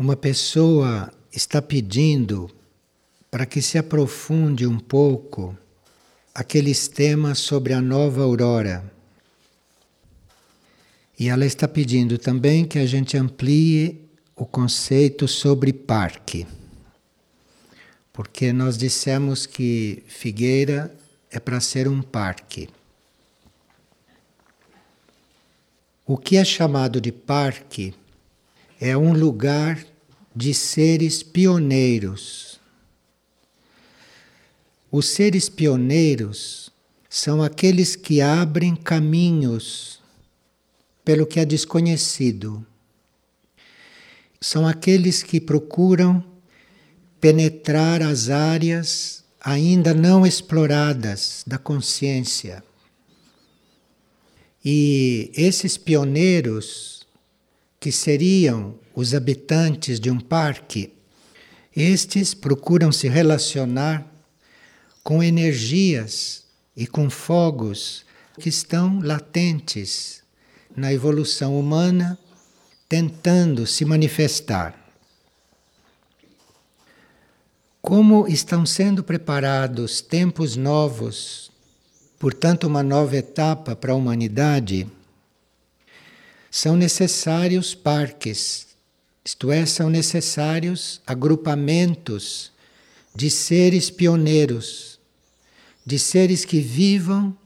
uma pessoa está pedindo para que se aprofunde um pouco aqueles temas sobre a nova aurora. E ela está pedindo também que a gente amplie o conceito sobre parque. Porque nós dissemos que Figueira é para ser um parque. O que é chamado de parque é um lugar de seres pioneiros. Os seres pioneiros são aqueles que abrem caminhos pelo que é desconhecido. São aqueles que procuram penetrar as áreas ainda não exploradas da consciência. E esses pioneiros, que seriam os habitantes de um parque, estes procuram se relacionar com energias e com fogos que estão latentes na evolução humana, tentando se manifestar. Como estão sendo preparados tempos novos, portanto, uma nova etapa para a humanidade, são necessários parques, isto é, são necessários agrupamentos de seres pioneiros, de seres que vivam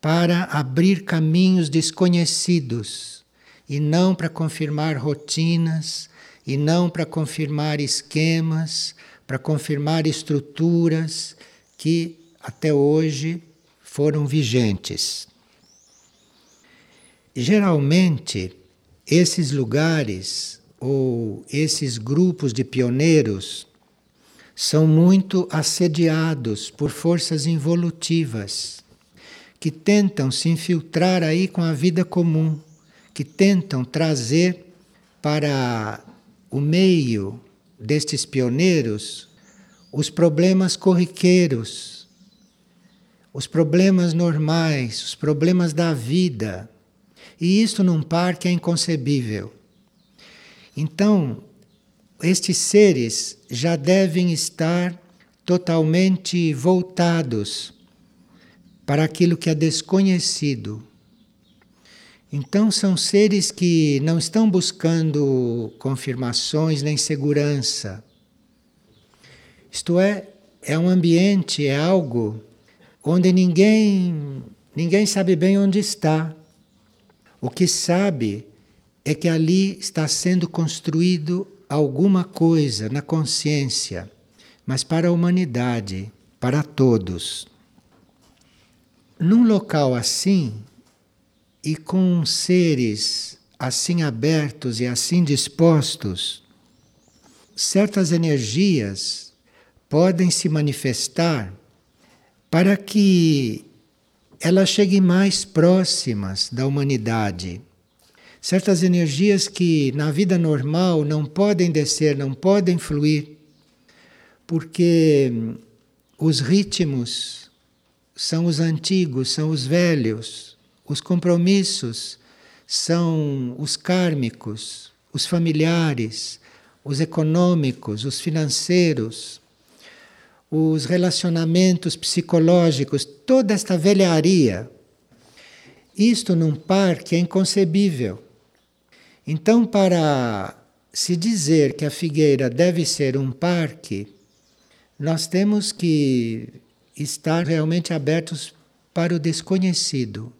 para abrir caminhos desconhecidos e não para confirmar rotinas, e não para confirmar esquemas, para confirmar estruturas que até hoje foram vigentes. Geralmente, esses lugares ou esses grupos de pioneiros são muito assediados por forças involutivas que tentam se infiltrar aí com a vida comum, que tentam trazer para o meio destes pioneiros os problemas corriqueiros, os problemas normais, os problemas da vida. E isto num parque é inconcebível. Então, estes seres já devem estar totalmente voltados para aquilo que é desconhecido então, são seres que não estão buscando confirmações nem segurança. Isto é, é um ambiente, é algo onde ninguém, ninguém sabe bem onde está. O que sabe é que ali está sendo construído alguma coisa na consciência, mas para a humanidade, para todos. Num local assim, e com seres assim abertos e assim dispostos, certas energias podem se manifestar para que elas cheguem mais próximas da humanidade. Certas energias que na vida normal não podem descer, não podem fluir, porque os ritmos são os antigos, são os velhos os compromissos são os kármicos, os familiares, os econômicos, os financeiros, os relacionamentos psicológicos, toda esta velharia. Isto num parque é inconcebível. Então, para se dizer que a figueira deve ser um parque, nós temos que estar realmente abertos para o desconhecido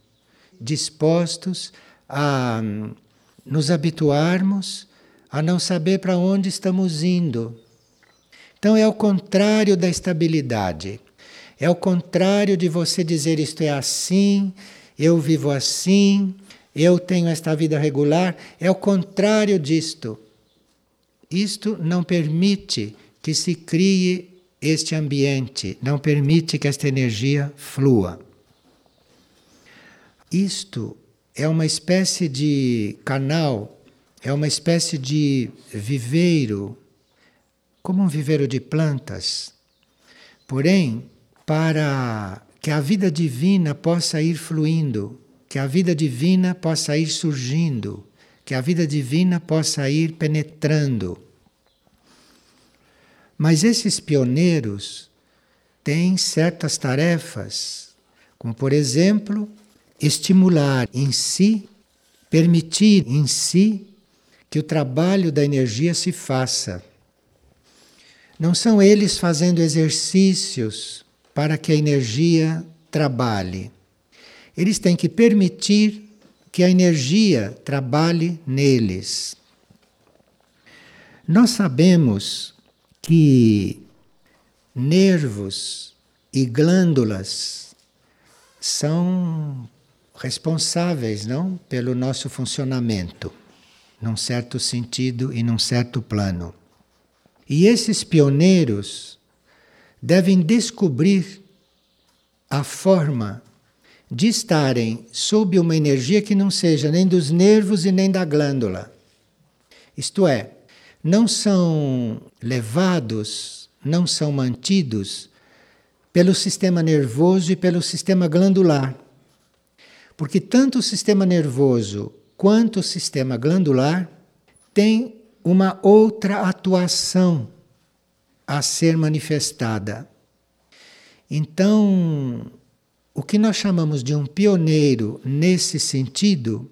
dispostos a nos habituarmos a não saber para onde estamos indo. Então é o contrário da estabilidade. É o contrário de você dizer isto é assim, eu vivo assim, eu tenho esta vida regular. É o contrário disto. Isto não permite que se crie este ambiente, não permite que esta energia flua. Isto é uma espécie de canal, é uma espécie de viveiro, como um viveiro de plantas. Porém, para que a vida divina possa ir fluindo, que a vida divina possa ir surgindo, que a vida divina possa ir penetrando. Mas esses pioneiros têm certas tarefas, como por exemplo, estimular em si, permitir em si que o trabalho da energia se faça. Não são eles fazendo exercícios para que a energia trabalhe. Eles têm que permitir que a energia trabalhe neles. Nós sabemos que nervos e glândulas são responsáveis, não, pelo nosso funcionamento, num certo sentido e num certo plano. E esses pioneiros devem descobrir a forma de estarem sob uma energia que não seja nem dos nervos e nem da glândula. Isto é, não são levados, não são mantidos pelo sistema nervoso e pelo sistema glandular. Porque tanto o sistema nervoso quanto o sistema glandular têm uma outra atuação a ser manifestada. Então, o que nós chamamos de um pioneiro nesse sentido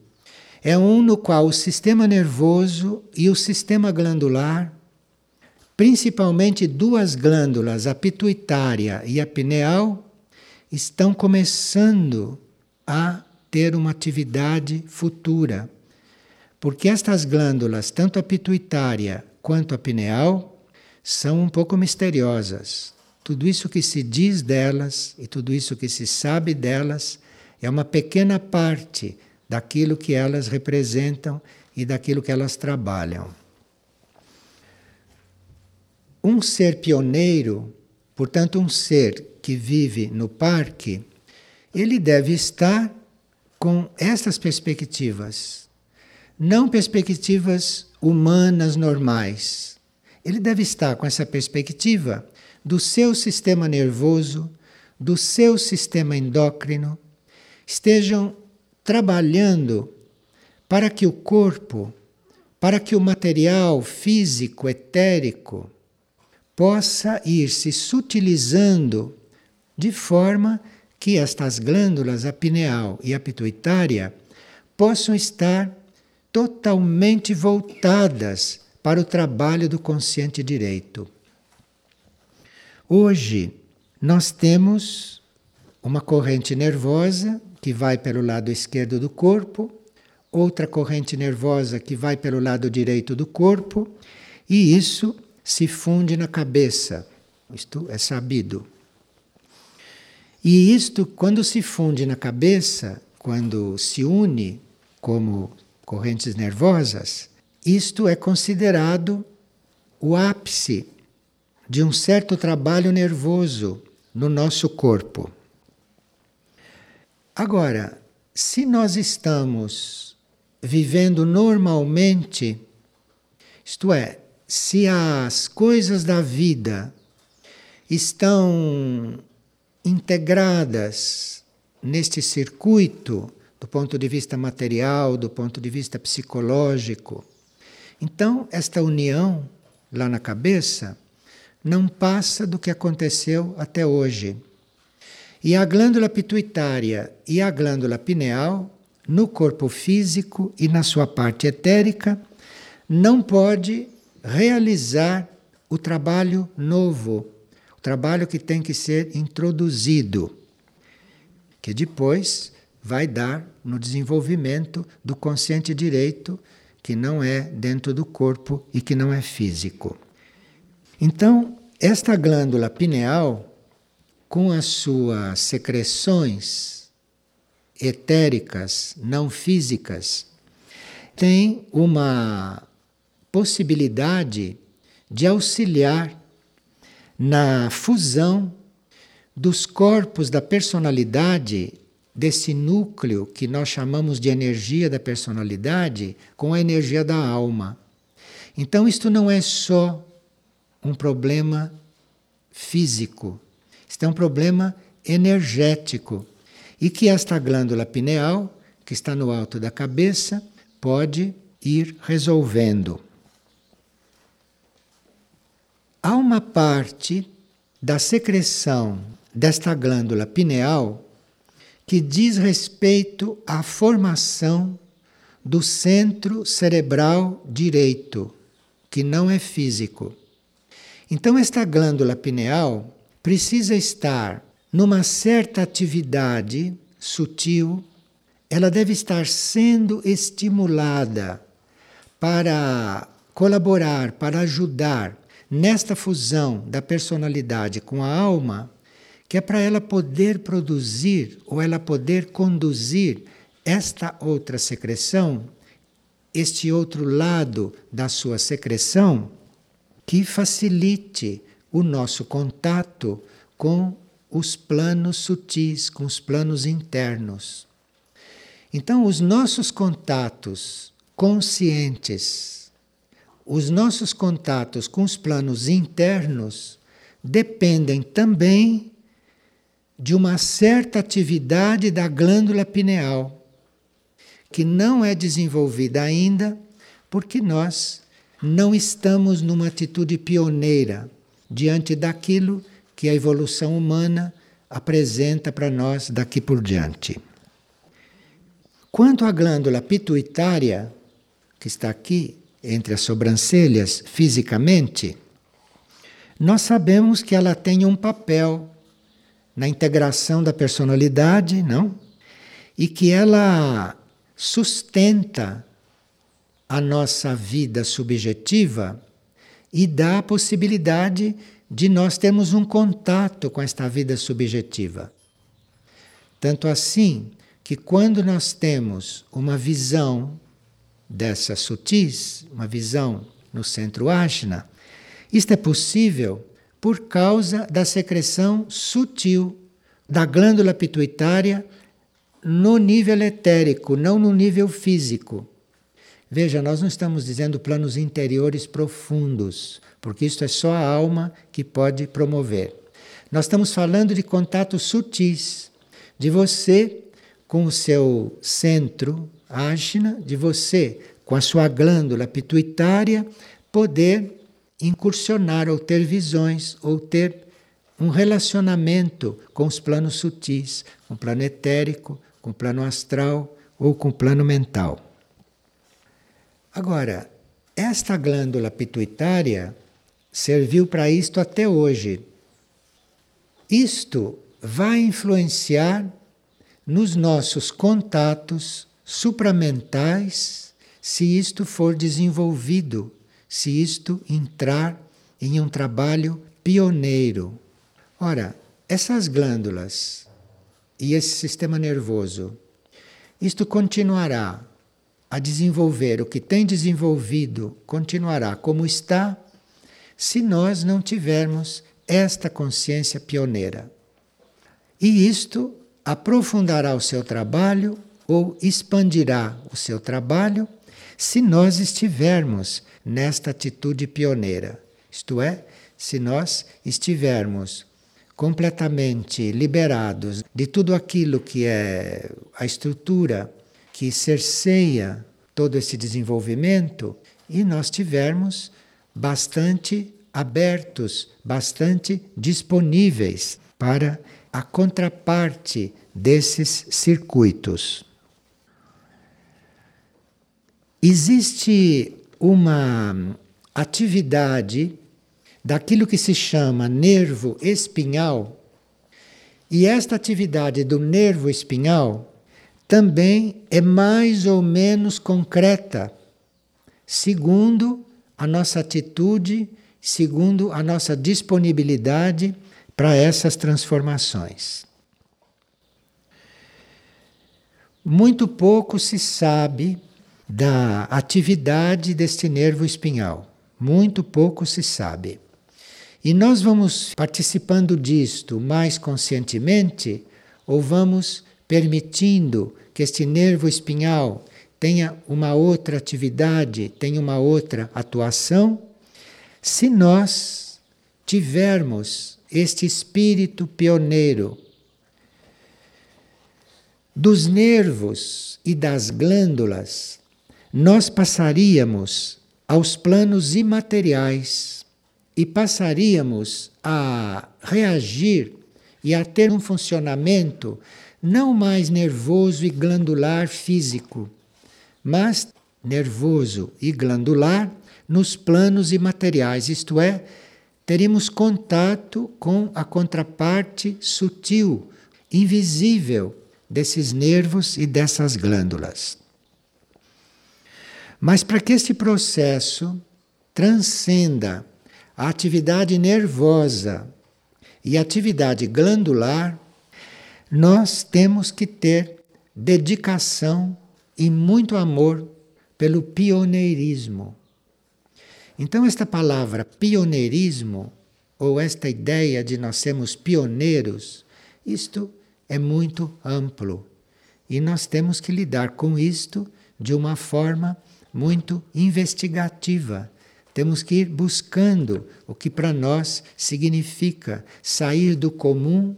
é um no qual o sistema nervoso e o sistema glandular, principalmente duas glândulas, a pituitária e a pineal, estão começando a ter uma atividade futura. Porque estas glândulas, tanto a pituitária quanto a pineal, são um pouco misteriosas. Tudo isso que se diz delas e tudo isso que se sabe delas é uma pequena parte daquilo que elas representam e daquilo que elas trabalham. Um ser pioneiro, portanto, um ser que vive no parque, ele deve estar com estas perspectivas, não perspectivas humanas normais. Ele deve estar com essa perspectiva do seu sistema nervoso, do seu sistema endócrino, estejam trabalhando para que o corpo, para que o material físico, etérico, possa ir se sutilizando de forma que estas glândulas, a pineal e a pituitária, possam estar totalmente voltadas para o trabalho do consciente direito. Hoje, nós temos uma corrente nervosa que vai pelo lado esquerdo do corpo, outra corrente nervosa que vai pelo lado direito do corpo, e isso se funde na cabeça. Isto é sabido. E isto, quando se funde na cabeça, quando se une como correntes nervosas, isto é considerado o ápice de um certo trabalho nervoso no nosso corpo. Agora, se nós estamos vivendo normalmente, isto é, se as coisas da vida estão integradas neste circuito do ponto de vista material, do ponto de vista psicológico, então esta união lá na cabeça não passa do que aconteceu até hoje. E a glândula pituitária e a glândula pineal, no corpo físico e na sua parte etérica, não pode realizar o trabalho novo, o trabalho que tem que ser introduzido, que depois vai dar no desenvolvimento do consciente direito, que não é dentro do corpo e que não é físico. Então, esta glândula pineal, com as suas secreções etéricas, não físicas, tem uma possibilidade de auxiliar na fusão dos corpos da personalidade, desse núcleo que nós chamamos de energia da personalidade, com a energia da alma. Então, isto não é só um problema físico, isto é um problema energético. E que esta glândula pineal, que está no alto da cabeça, pode ir resolvendo. há uma parte da secreção desta glândula pineal que diz respeito à formação do centro cerebral direito, que não é físico. Então, esta glândula pineal precisa estar numa certa atividade sutil, ela deve estar sendo estimulada para colaborar, para ajudar nesta fusão da personalidade com a alma, que é para ela poder produzir ou ela poder conduzir esta outra secreção, este outro lado da sua secreção, que facilite o nosso contato com os planos sutis, com os planos internos. Então, os nossos contatos conscientes os nossos contatos com os planos internos dependem também de uma certa atividade da glândula pineal, que não é desenvolvida ainda porque nós não estamos numa atitude pioneira diante daquilo que a evolução humana apresenta para nós daqui por diante. Quanto à glândula pituitária, que está aqui, entre as sobrancelhas fisicamente, nós sabemos que ela tem um papel na integração da personalidade, não? E que ela sustenta a nossa vida subjetiva e dá a possibilidade de nós termos um contato com esta vida subjetiva. Tanto assim que quando nós temos uma visão dessas sutis, uma visão no centro Ashna, isto é possível por causa da secreção sutil da glândula pituitária no nível etérico, não no nível físico. Veja, nós não estamos dizendo planos interiores profundos, porque isto é só a alma que pode promover. Nós estamos falando de contatos sutis, de você com o seu centro ágina de você, com a sua glândula pituitária, poder incursionar ou ter visões ou ter um relacionamento com os planos sutis, com o plano etérico, com o plano astral ou com o plano mental. Agora, esta glândula pituitária serviu para isto até hoje. Isto vai influenciar nos nossos contatos supramentais se isto for desenvolvido, se isto entrar em um trabalho pioneiro. Ora, essas glândulas e esse sistema nervoso, isto continuará a desenvolver o que tem desenvolvido, continuará como está, se nós não tivermos esta consciência pioneira. E isto aprofundará o seu trabalho ou expandirá o seu trabalho se nós estivermos nesta atitude pioneira. Isto é, se nós estivermos completamente liberados de tudo aquilo que é a estrutura que cerceia todo esse desenvolvimento e nós tivermos bastante abertos, bastante disponíveis para a contraparte desses circuitos. Existe uma atividade daquilo que se chama nervo espinhal, e esta atividade do nervo espinhal também é mais ou menos concreta, segundo a nossa atitude, segundo a nossa disponibilidade para essas transformações. Muito pouco se sabe da atividade deste nervo espinhal. Muito pouco se sabe. E nós vamos participando disto mais conscientemente ou vamos permitindo que este nervo espinhal tenha uma outra atividade, tenha uma outra atuação, se nós tivermos este espírito pioneiro dos nervos e das glândulas nós passaríamos aos planos imateriais, e passaríamos a reagir e a ter um funcionamento não mais nervoso e glandular físico, mas nervoso e glandular nos planos imateriais, isto é, teríamos contato com a contraparte sutil, invisível desses nervos e dessas glândulas. Mas para que este processo transcenda a atividade nervosa e a atividade glandular, nós temos que ter dedicação e muito amor pelo pioneirismo. Então, esta palavra pioneirismo, ou esta ideia de nós sermos pioneiros, isto é muito amplo. E nós temos que lidar com isto de uma forma muito investigativa. Temos que ir buscando o que para nós significa sair do comum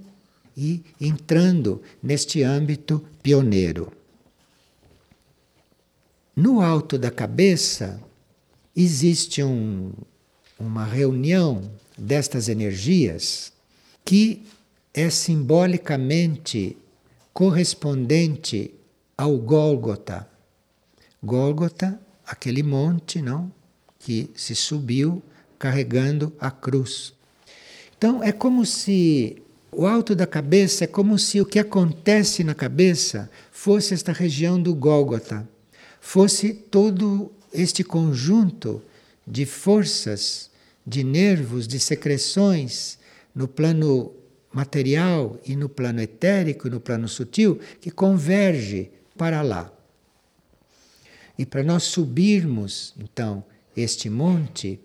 e entrando neste âmbito pioneiro. No alto da cabeça existe um, uma reunião destas energias que é simbolicamente correspondente ao Gólgota. Gólgota, aquele monte, não, que se subiu carregando a cruz. Então é como se o alto da cabeça é como se o que acontece na cabeça fosse esta região do Gólgota fosse todo este conjunto de forças, de nervos, de secreções no plano material e no plano etérico e no plano sutil que converge para lá. E para nós subirmos, então, este monte,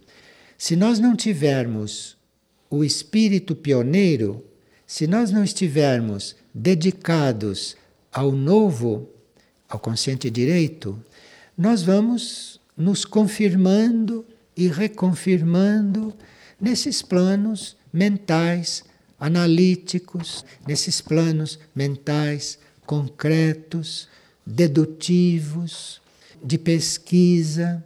se nós não tivermos o espírito pioneiro, se nós não estivermos dedicados ao novo, ao consciente direito, nós vamos nos confirmando e reconfirmando nesses planos mentais analíticos, nesses planos mentais concretos, dedutivos, de pesquisa.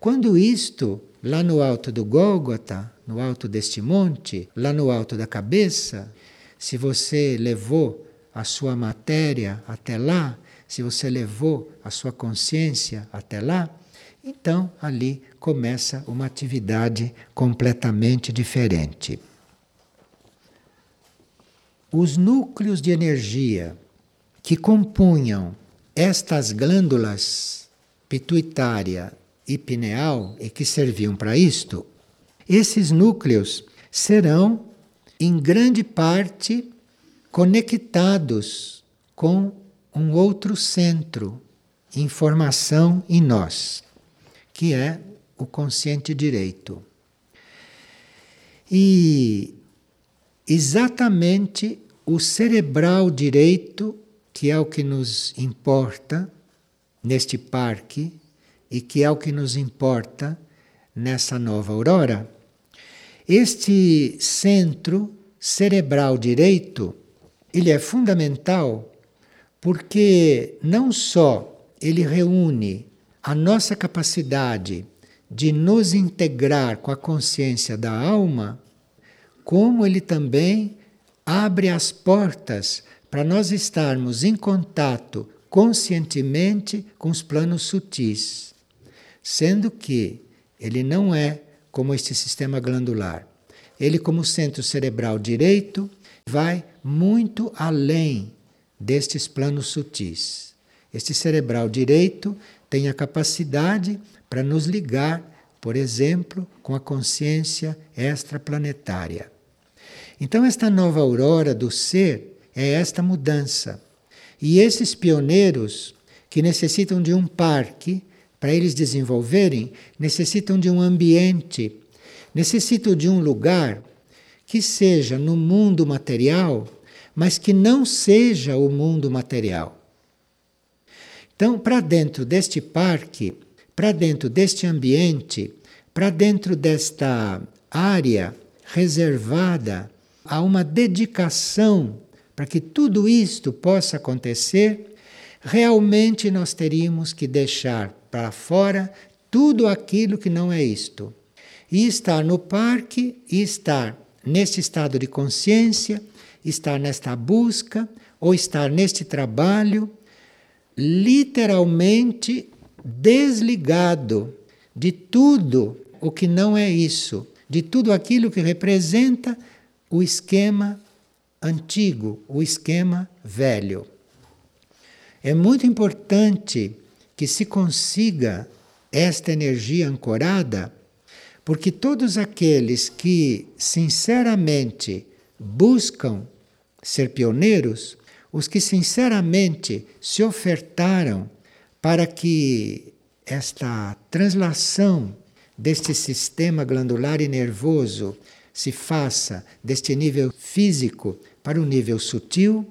Quando isto, lá no alto do Gólgota, no alto deste monte, lá no alto da cabeça, se você levou a sua matéria até lá, se você levou a sua consciência até lá, então ali começa uma atividade completamente diferente. Os núcleos de energia que compunham estas glândulas pituitária e pineal e que serviam para isto, esses núcleos serão em grande parte conectados com um outro centro, informação em nós, que é o consciente direito. E exatamente o cerebral direito, que é o que nos importa neste parque e que é o que nos importa nessa nova aurora, este centro cerebral direito, ele é fundamental porque não só ele reúne a nossa capacidade de nos integrar com a consciência da alma, como ele também abre as portas para nós estarmos em contato conscientemente com os planos sutis, sendo que ele não é como este sistema glandular. Ele, como centro cerebral direito, vai muito além destes planos sutis. Este cerebral direito tem a capacidade para nos ligar, por exemplo, com a consciência extraplanetária. Então, esta nova aurora do ser é esta mudança. E esses pioneiros que necessitam de um parque para eles desenvolverem, necessitam de um ambiente, necessitam de um lugar que seja no mundo material mas que não seja o mundo material. Então, para dentro deste parque, para dentro deste ambiente, para dentro desta área reservada a uma dedicação para que tudo isto possa acontecer, realmente nós teríamos que deixar para fora tudo aquilo que não é isto. E estar no parque e estar neste estado de consciência, estar nesta busca ou estar neste trabalho, literalmente desligado de tudo o que não é isso, de tudo aquilo que representa o esquema antigo, o esquema velho. É muito importante que se consiga esta energia ancorada, porque todos aqueles que sinceramente buscam ser pioneiros, os que sinceramente se ofertaram para que esta translação deste sistema glandular e nervoso se faça deste nível físico para o nível sutil,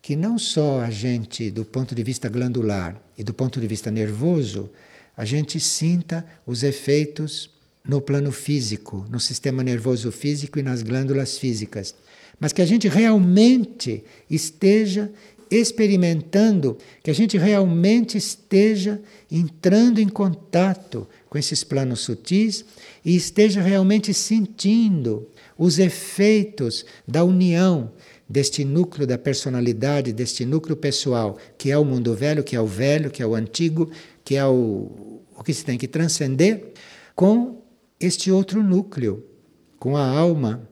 que não só a gente, do ponto de vista glandular e do ponto de vista nervoso, a gente sinta os efeitos no plano físico, no sistema nervoso físico e nas glândulas físicas, mas que a gente realmente esteja experimentando, que a gente realmente esteja entrando em contato com esses planos sutis e esteja realmente sentindo os efeitos da união deste núcleo da personalidade, deste núcleo pessoal, que é o mundo velho, que é o velho, que é o antigo, que é o, o que se tem que transcender, com este outro núcleo, com a alma,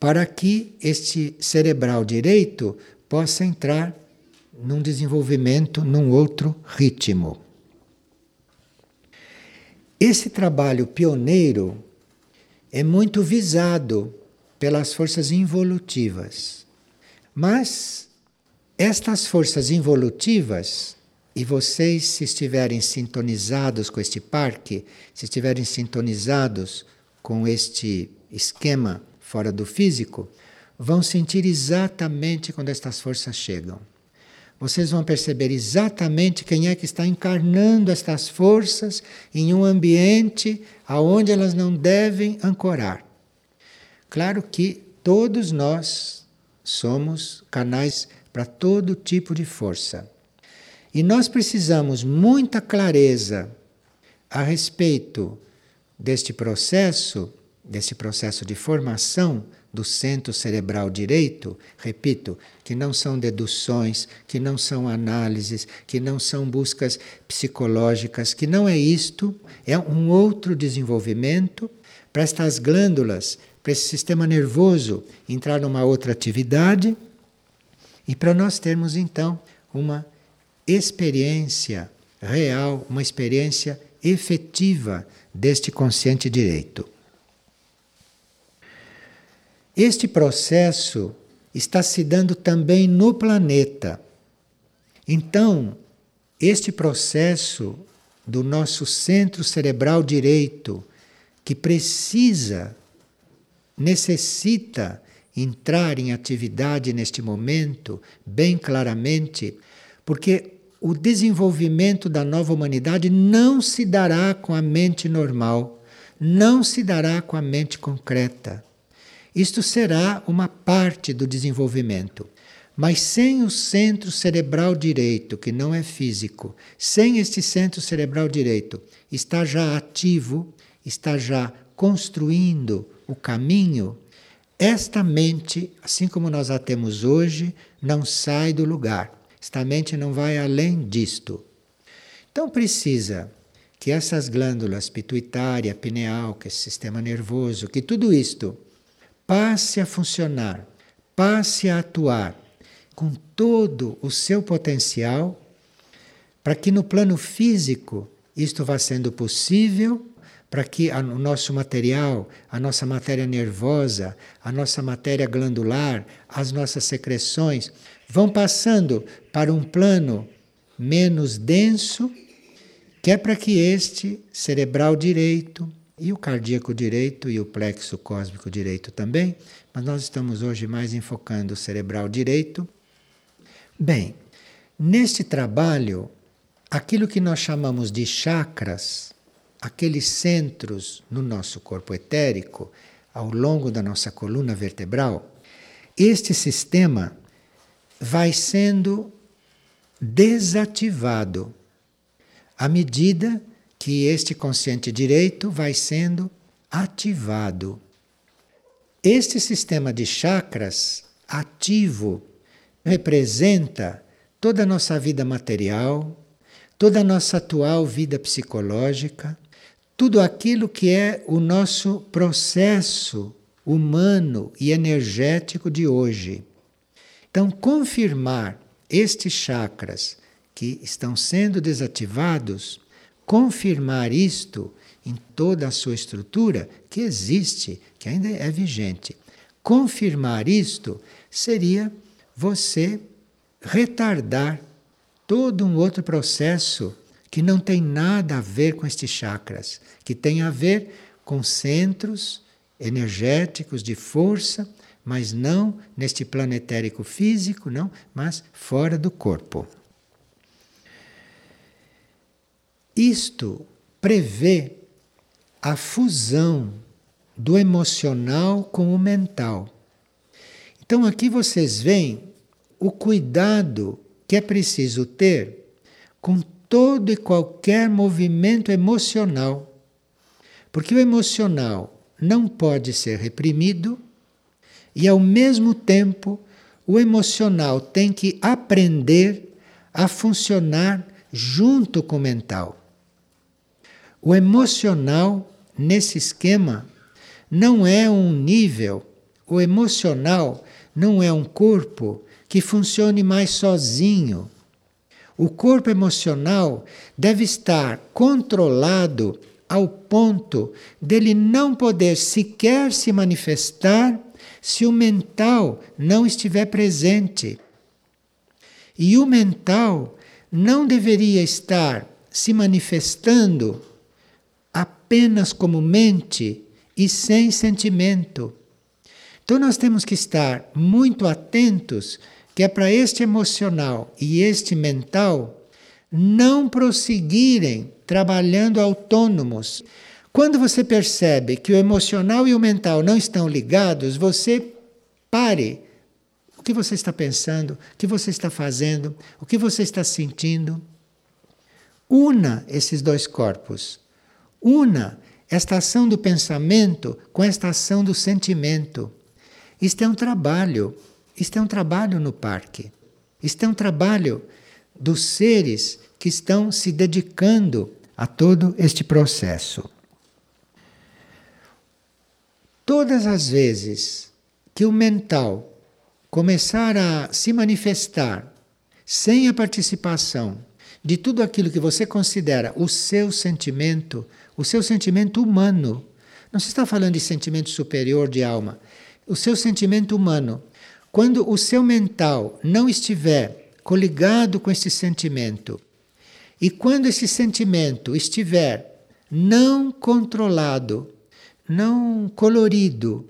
para que este cerebral direito possa entrar num desenvolvimento, num outro ritmo. Esse trabalho pioneiro é muito visado pelas forças involutivas. Mas estas forças involutivas, e vocês, se estiverem sintonizados com este parque, se estiverem sintonizados com este esquema fora do físico, vão sentir exatamente quando estas forças chegam. Vocês vão perceber exatamente quem é que está encarnando estas forças em um ambiente aonde elas não devem ancorar. Claro que todos nós somos canais para todo tipo de força. E nós precisamos muita clareza a respeito deste processo, desse processo de formação do centro cerebral direito, repito, que não são deduções, que não são análises, que não são buscas psicológicas, que não é isto, é um outro desenvolvimento para estas glândulas, para esse sistema nervoso entrar numa outra atividade e para nós termos então uma experiência real, uma experiência efetiva deste consciente direito. Este processo está se dando também no planeta. Então, este processo do nosso centro cerebral direito, que precisa, necessita entrar em atividade neste momento, bem claramente, porque o desenvolvimento da nova humanidade não se dará com a mente normal, não se dará com a mente concreta. Isto será uma parte do desenvolvimento. Mas sem o centro cerebral direito, que não é físico, sem este centro cerebral direito, está já ativo, está já construindo o caminho, esta mente, assim como nós a temos hoje, não sai do lugar. Esta mente não vai além disto. Então precisa que essas glândulas pituitária, pineal, que é esse sistema nervoso, que tudo isto passe a funcionar, passe a atuar com todo o seu potencial, para que no plano físico isto vá sendo possível, para que o nosso material, a nossa matéria nervosa, a nossa matéria glandular, as nossas secreções vão passando para um plano menos denso, que é para que este cerebral direito, e o cardíaco direito e o plexo cósmico direito também, mas nós estamos hoje mais enfocando o cerebral direito. Bem, neste trabalho, aquilo que nós chamamos de chakras, aqueles centros no nosso corpo etérico, ao longo da nossa coluna vertebral, este sistema vai sendo desativado à medida que este consciente direito vai sendo ativado. Este sistema de chakras ativo representa toda a nossa vida material, toda a nossa atual vida psicológica, tudo aquilo que é o nosso processo humano e energético de hoje. Então, confirmar estes chakras que estão sendo desativados, confirmar isto em toda a sua estrutura que existe, que ainda é vigente. Confirmar isto seria você retardar todo um outro processo que não tem nada a ver com estes chakras, que tem a ver com centros energéticos de força, mas não neste planetérico físico, não, mas fora do corpo. Isto prevê a fusão do emocional com o mental. Então aqui vocês veem o cuidado que é preciso ter com todo e qualquer movimento emocional. Porque o emocional não pode ser reprimido e, ao mesmo tempo, o emocional tem que aprender a funcionar junto com o mental. O emocional, nesse esquema, não é um nível, o emocional não é um corpo que funcione mais sozinho. O corpo emocional deve estar controlado ao ponto dele não poder sequer se manifestar se o mental não estiver presente. E o mental não deveria estar se manifestando apenas como mente e sem sentimento. Então nós temos que estar muito atentos que é para este emocional e este mental não prosseguirem trabalhando autônomos. Quando você percebe que o emocional e o mental não estão ligados, você pare. O que você está pensando? O que você está fazendo? O que você está sentindo? Una esses dois corpos. Una esta ação do pensamento com esta ação do sentimento. Isto é um trabalho. Isto é um trabalho no parque. Isto é um trabalho dos seres que estão se dedicando a todo este processo. Todas as vezes que o mental começar a se manifestar sem a participação de tudo aquilo que você considera o seu sentimento, o seu sentimento humano, não se está falando de sentimento superior de alma, o seu sentimento humano, quando o seu mental não estiver coligado com esse sentimento, e quando esse sentimento estiver não controlado, não colorido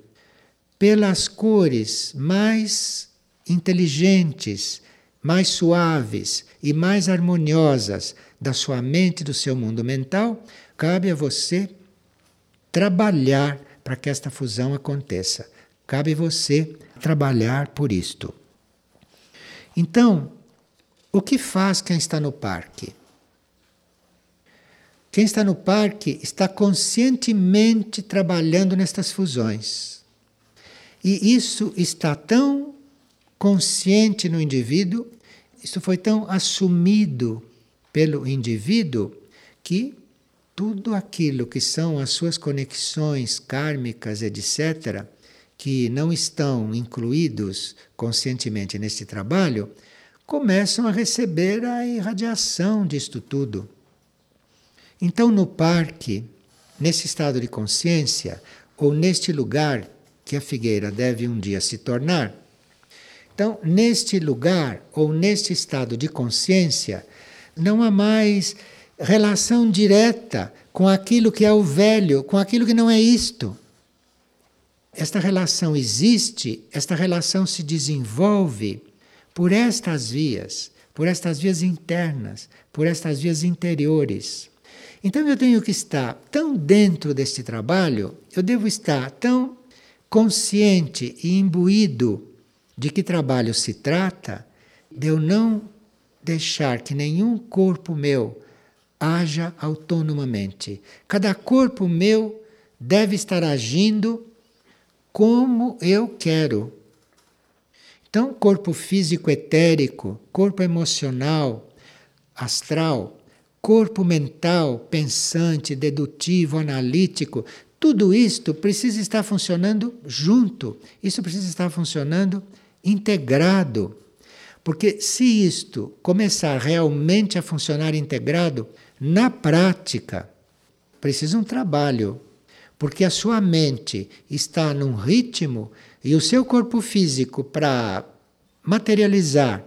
pelas cores mais inteligentes, mais suaves e mais harmoniosas da sua mente, do seu mundo mental, cabe a você trabalhar para que esta fusão aconteça. Cabe você trabalhar por isto. Então, o que faz quem está no parque? Quem está no parque está conscientemente trabalhando nestas fusões. E isso está tão consciente no indivíduo, isso foi tão assumido pelo indivíduo que tudo aquilo que são as suas conexões kármicas, etc., que não estão incluídos conscientemente neste trabalho, começam a receber a irradiação disto tudo. Então, no parque, nesse estado de consciência, ou neste lugar que a figueira deve um dia se tornar, então, neste lugar ou neste estado de consciência, não há mais relação direta com aquilo que é o velho, com aquilo que não é isto. Esta relação existe, esta relação se desenvolve por estas vias, por estas vias internas, por estas vias interiores. Então eu tenho que estar tão dentro deste trabalho, eu devo estar tão consciente e imbuído de que trabalho se trata, de eu não deixar que nenhum corpo meu haja autonomamente. Cada corpo meu deve estar agindo como eu quero. Então, corpo físico etérico, corpo emocional, astral, corpo mental, pensante, dedutivo, analítico, tudo isto precisa estar funcionando junto. Isso precisa estar funcionando integrado. Porque se isto começar realmente a funcionar integrado, na prática, precisa um trabalho. Porque a sua mente está num ritmo e o seu corpo físico, para materializar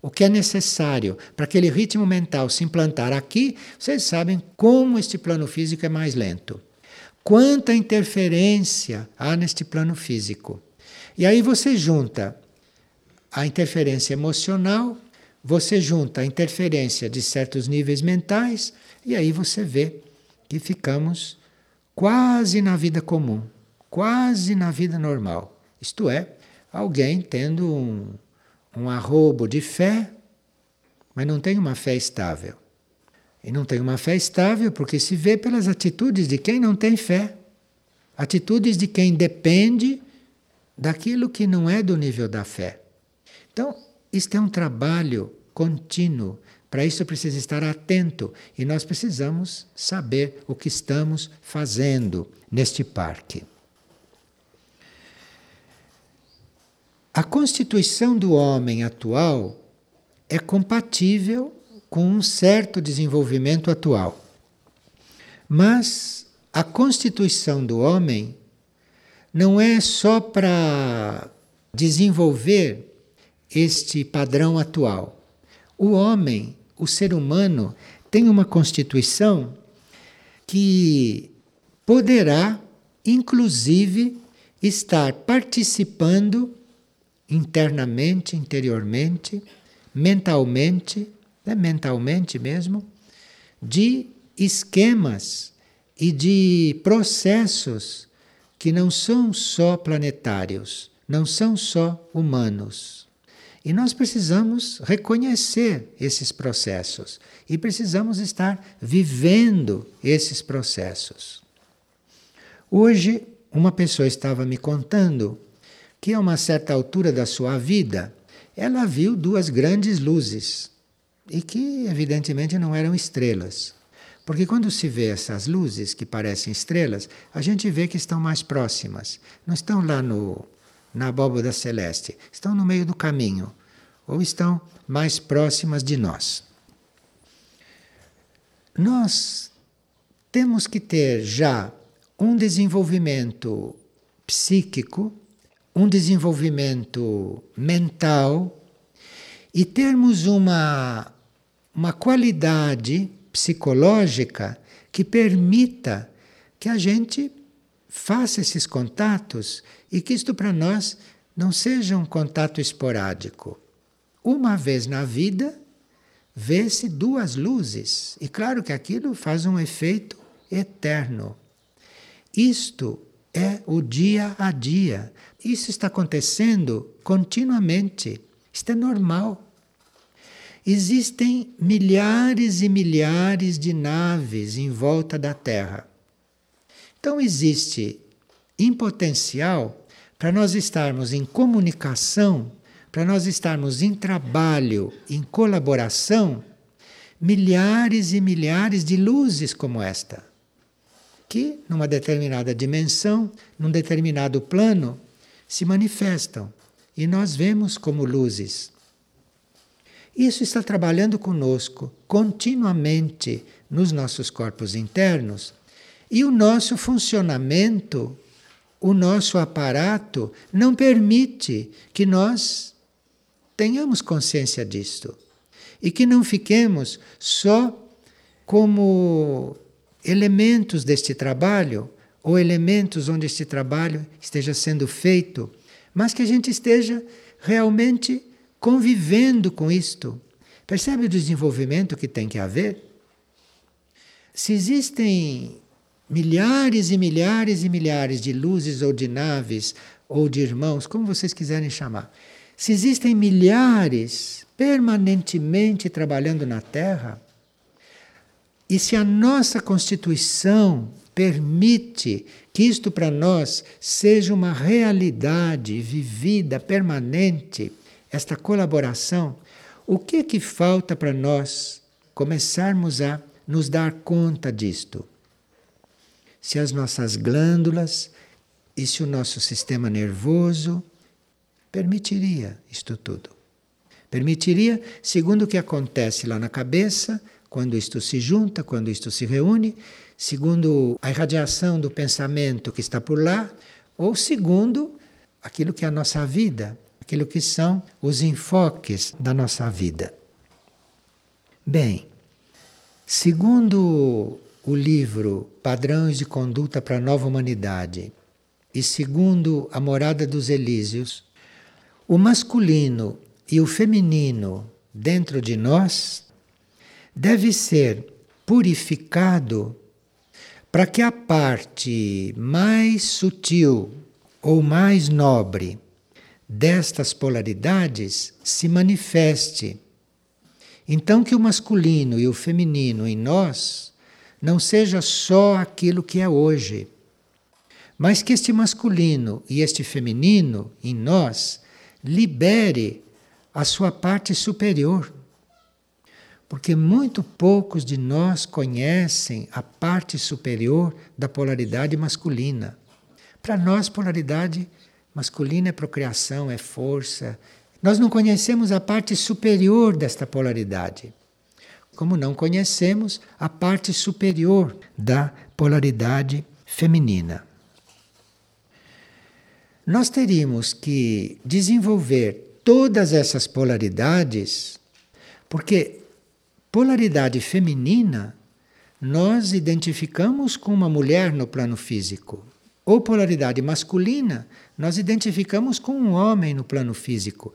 o que é necessário para aquele ritmo mental se implantar aqui, vocês sabem como este plano físico é mais lento. Quanta interferência há neste plano físico. E aí você junta a interferência emocional, você junta a interferência de certos níveis mentais, e aí você vê que ficamos quase na vida comum, quase na vida normal. Isto é, alguém tendo um, um arrobo de fé, mas não tem uma fé estável. E não tem uma fé estável porque se vê pelas atitudes de quem não tem fé. Atitudes de quem depende daquilo que não é do nível da fé. Então, isto é um trabalho contínuo. Para isso precisa estar atento e nós precisamos saber o que estamos fazendo neste parque. A constituição do homem atual é compatível com um certo desenvolvimento atual. Mas a constituição do homem não é só para desenvolver este padrão atual. O homem, o ser humano, tem uma constituição que poderá, inclusive, estar participando internamente, interiormente, mentalmente, né, mentalmente mesmo, de esquemas e de processos que não são só planetários, não são só humanos. E nós precisamos reconhecer esses processos e precisamos estar vivendo esses processos. Hoje, uma pessoa estava me contando que a uma certa altura da sua vida ela viu duas grandes luzes e que evidentemente não eram estrelas. Porque quando se vê essas luzes que parecem estrelas, a gente vê que estão mais próximas. Não estão lá no, na abóboda celeste, estão no meio do caminho, ou estão mais próximas de nós. Nós temos que ter já um desenvolvimento psíquico um desenvolvimento mental e termos uma, uma qualidade psicológica que permita que a gente faça esses contatos e que isto para nós não seja um contato esporádico. Uma vez na vida, vê-se duas luzes. E claro que aquilo faz um efeito eterno. Isto é o dia a dia. Isso está acontecendo continuamente. Isto é normal. Existem milhares e milhares de naves em volta da Terra. Então existe em potencial para nós estarmos em comunicação, para nós estarmos em trabalho, em colaboração, milhares e milhares de luzes como esta que, numa determinada dimensão, num determinado plano, se manifestam e nós vemos como luzes. Isso está trabalhando conosco continuamente nos nossos corpos internos e o nosso funcionamento, o nosso aparato, não permite que nós tenhamos consciência disto e que não fiquemos só como elementos deste trabalho ou elementos onde este trabalho esteja sendo feito, mas que a gente esteja realmente convivendo com isto. Percebe o desenvolvimento que tem que haver? Se existem milhares e milhares e milhares de luzes ou de naves ou de irmãos, como vocês quiserem chamar, se existem milhares permanentemente trabalhando na Terra, e se a nossa constituição permite que isto para nós seja uma realidade vivida, permanente, esta colaboração, o que é que falta para nós começarmos a nos dar conta disto? Se as nossas glândulas e se o nosso sistema nervoso permitiria isto tudo. Permitiria, segundo o que acontece lá na cabeça, quando isto se junta, quando isto se reúne, segundo a irradiação do pensamento que está por lá, ou segundo aquilo que é a nossa vida, aquilo que são os enfoques da nossa vida. Bem, segundo o livro Padrões de Conduta para a Nova Humanidade e segundo a Morada dos Elíseos, o masculino e o feminino dentro de nós deve ser purificado para que a parte mais sutil ou mais nobre destas polaridades se manifeste. Então, que o masculino e o feminino em nós não seja só aquilo que é hoje, mas que este masculino e este feminino em nós libere a sua parte superior porque muito poucos de nós conhecem a parte superior da polaridade masculina. Para nós, polaridade masculina é procriação, é força. Nós não conhecemos a parte superior desta polaridade, como não conhecemos a parte superior da polaridade feminina. Nós teríamos que desenvolver todas essas polaridades, porque Polaridade feminina, nós identificamos com uma mulher no plano físico. Ou polaridade masculina, nós identificamos com um homem no plano físico.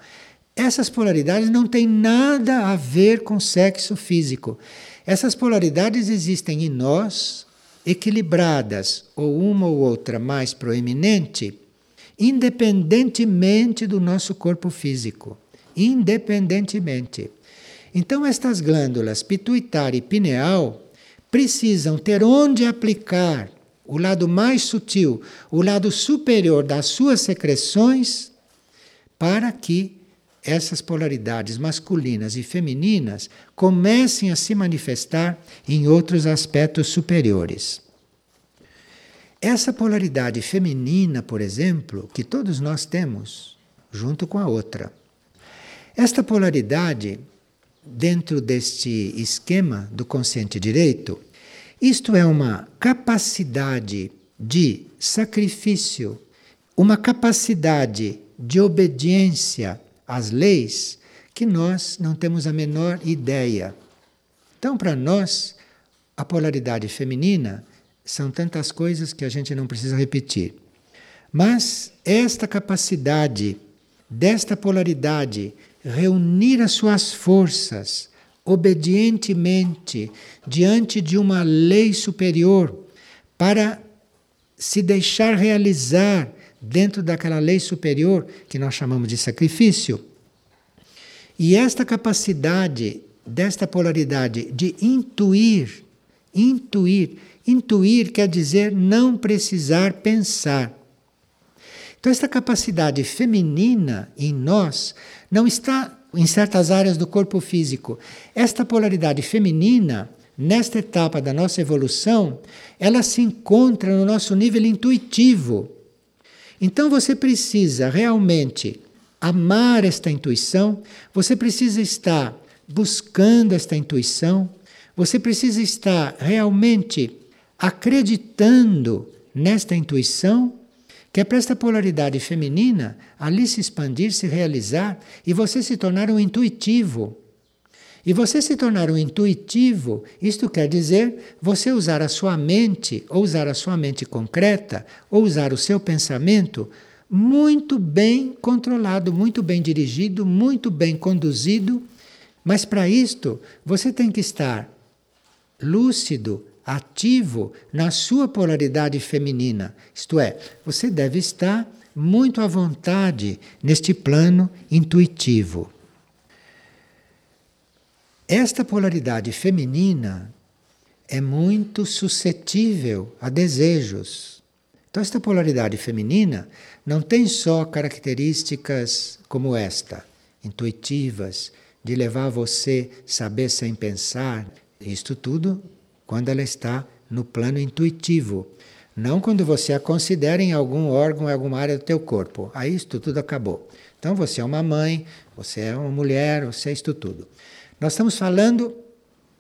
Essas polaridades não têm nada a ver com sexo físico. Essas polaridades existem em nós, equilibradas, ou uma ou outra mais proeminente, independentemente do nosso corpo físico. Independentemente. Então, estas glândulas pituitária e pineal precisam ter onde aplicar o lado mais sutil, o lado superior das suas secreções, para que essas polaridades masculinas e femininas comecem a se manifestar em outros aspectos superiores. Essa polaridade feminina, por exemplo, que todos nós temos, junto com a outra. Esta polaridade dentro deste esquema do consciente direito, isto é uma capacidade de sacrifício, uma capacidade de obediência às leis que nós não temos a menor ideia. Então, para nós, a polaridade feminina são tantas coisas que a gente não precisa repetir. Mas esta capacidade desta polaridade reunir as suas forças obedientemente diante de uma lei superior para se deixar realizar dentro daquela lei superior que nós chamamos de sacrifício. E esta capacidade desta polaridade de intuir, intuir, intuir quer dizer não precisar pensar. Então, esta capacidade feminina em nós não está em certas áreas do corpo físico. Esta polaridade feminina, nesta etapa da nossa evolução, ela se encontra no nosso nível intuitivo. Então você precisa realmente amar esta intuição, você precisa estar buscando esta intuição, você precisa estar realmente acreditando nesta intuição que é para esta polaridade feminina ali se expandir, se realizar e você se tornar um intuitivo. E você se tornar um intuitivo, isto quer dizer você usar a sua mente, ou usar a sua mente concreta, ou usar o seu pensamento muito bem controlado, muito bem dirigido, muito bem conduzido. Mas para isto, você tem que estar lúcido, ativo na sua polaridade feminina. Isto é, você deve estar muito à vontade neste plano intuitivo. Esta polaridade feminina, é muito suscetível a desejos. Então, esta polaridade feminina não tem só características como esta, intuitivas, de levar você saber sem pensar, isto tudo quando ela está no plano intuitivo, não quando você a considera em algum órgão, em alguma área do teu corpo. Aí isto tudo acabou. Então você é uma mãe, você é uma mulher, você é isto tudo. Nós estamos falando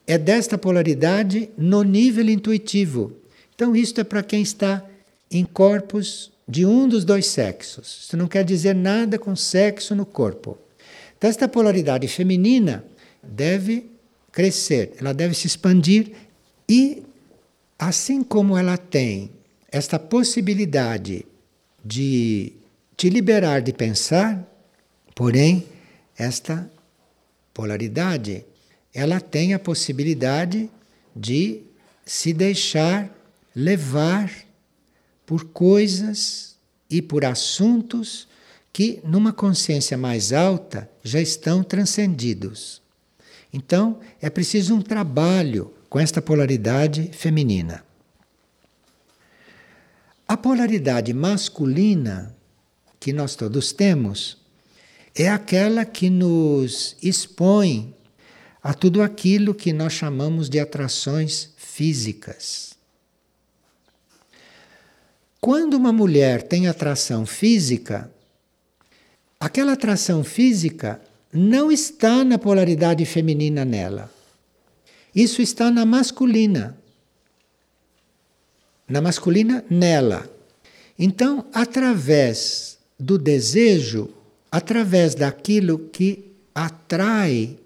é desta polaridade no nível intuitivo. Então isto é para quem está em corpos de um dos dois sexos. Isso não quer dizer nada com sexo no corpo. Então esta polaridade feminina deve crescer, ela deve se expandir e assim como ela tem esta possibilidade de te liberar de pensar, porém, esta polaridade, ela tem a possibilidade de se deixar levar por coisas e por assuntos que, numa consciência mais alta, já estão transcendidos. Então, é preciso um trabalho com esta polaridade feminina. A polaridade masculina que nós todos temos é aquela que nos expõe a tudo aquilo que nós chamamos de atrações físicas. Quando uma mulher tem atração física, aquela atração física não está na polaridade feminina nela. Isso está na masculina na masculina nela. Então, através do desejo, através daquilo que atrai,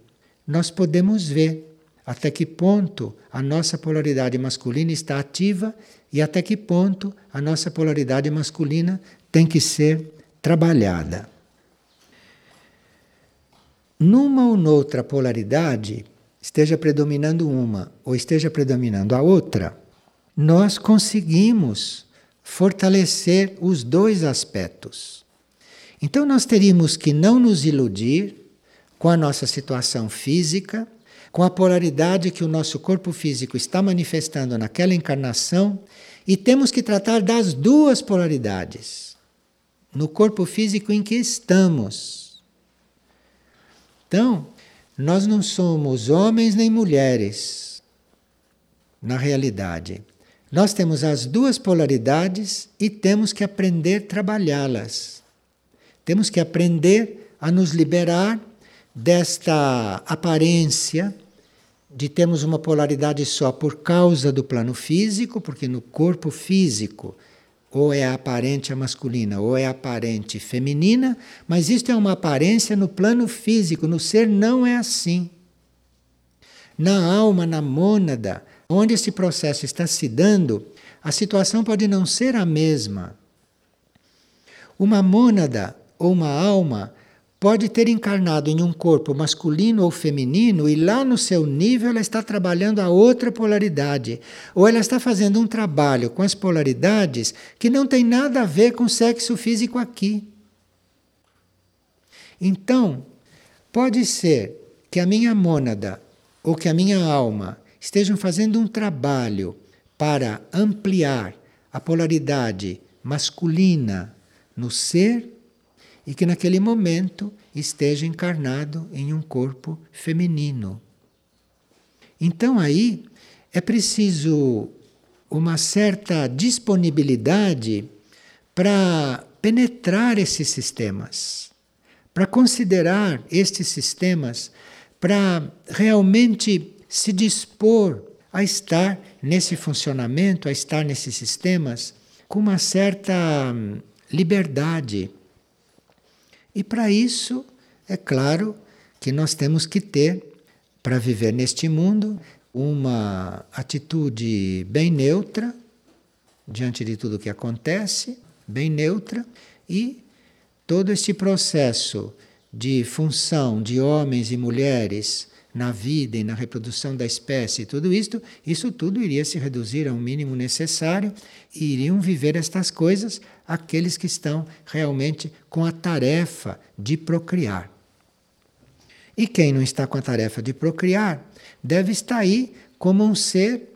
nós podemos ver até que ponto a nossa polaridade masculina está ativa e até que ponto a nossa polaridade masculina tem que ser trabalhada. Numa ou noutra polaridade, esteja predominando uma ou esteja predominando a outra, nós conseguimos fortalecer os dois aspectos. Então, nós teríamos que não nos iludir com a nossa situação física, com a polaridade que o nosso corpo físico está manifestando naquela encarnação, e temos que tratar das duas polaridades no corpo físico em que estamos. Então, nós não somos homens nem mulheres na realidade. Nós temos as duas polaridades e temos que aprender a trabalhá-las. Temos que aprender a nos liberar desta aparência de termos uma polaridade só por causa do plano físico, porque no corpo físico ou é aparente a masculina ou é aparente feminina, mas isto é uma aparência no plano físico, no ser não é assim. Na alma, na mônada, onde esse processo está se dando, a situação pode não ser a mesma. Uma mônada ou uma alma pode ter encarnado em um corpo masculino ou feminino e lá no seu nível ela está trabalhando a outra polaridade. Ou ela está fazendo um trabalho com as polaridades que não tem nada a ver com sexo físico aqui. Então, pode ser que a minha mônada ou que a minha alma estejam fazendo um trabalho para ampliar a polaridade masculina no ser e que naquele momento esteja encarnado em um corpo feminino. Então aí é preciso uma certa disponibilidade para penetrar esses sistemas, para considerar estes sistemas, para realmente se dispor a estar nesse funcionamento, a estar nesses sistemas com uma certa hum, liberdade. E para isso, é claro que nós temos que ter, para viver neste mundo, uma atitude bem neutra diante de tudo o que acontece, bem neutra, e todo este processo de função de homens e mulheres na vida e na reprodução da espécie, tudo isto, isso tudo iria se reduzir ao mínimo necessário e iriam viver estas coisas aqueles que estão realmente com a tarefa de procriar. E quem não está com a tarefa de procriar deve estar aí como um ser